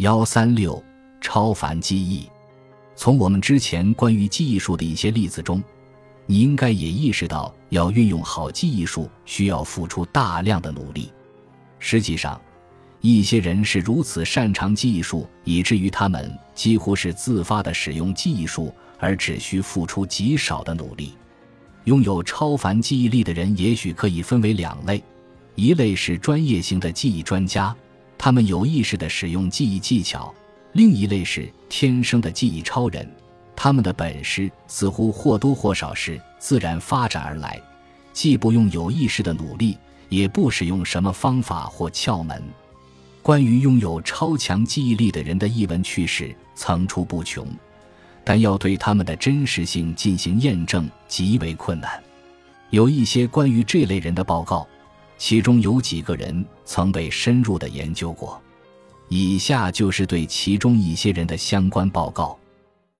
幺三六超凡记忆。从我们之前关于记忆术的一些例子中，你应该也意识到，要运用好记忆术需要付出大量的努力。实际上，一些人是如此擅长记忆术，以至于他们几乎是自发的使用记忆术，而只需付出极少的努力。拥有超凡记忆力的人，也许可以分为两类：一类是专业型的记忆专家。他们有意识地使用记忆技巧，另一类是天生的记忆超人，他们的本事似乎或多或少是自然发展而来，既不用有意识的努力，也不使用什么方法或窍门。关于拥有超强记忆力的人的译文趣事层出不穷，但要对他们的真实性进行验证极为困难。有一些关于这类人的报告。其中有几个人曾被深入的研究过，以下就是对其中一些人的相关报告。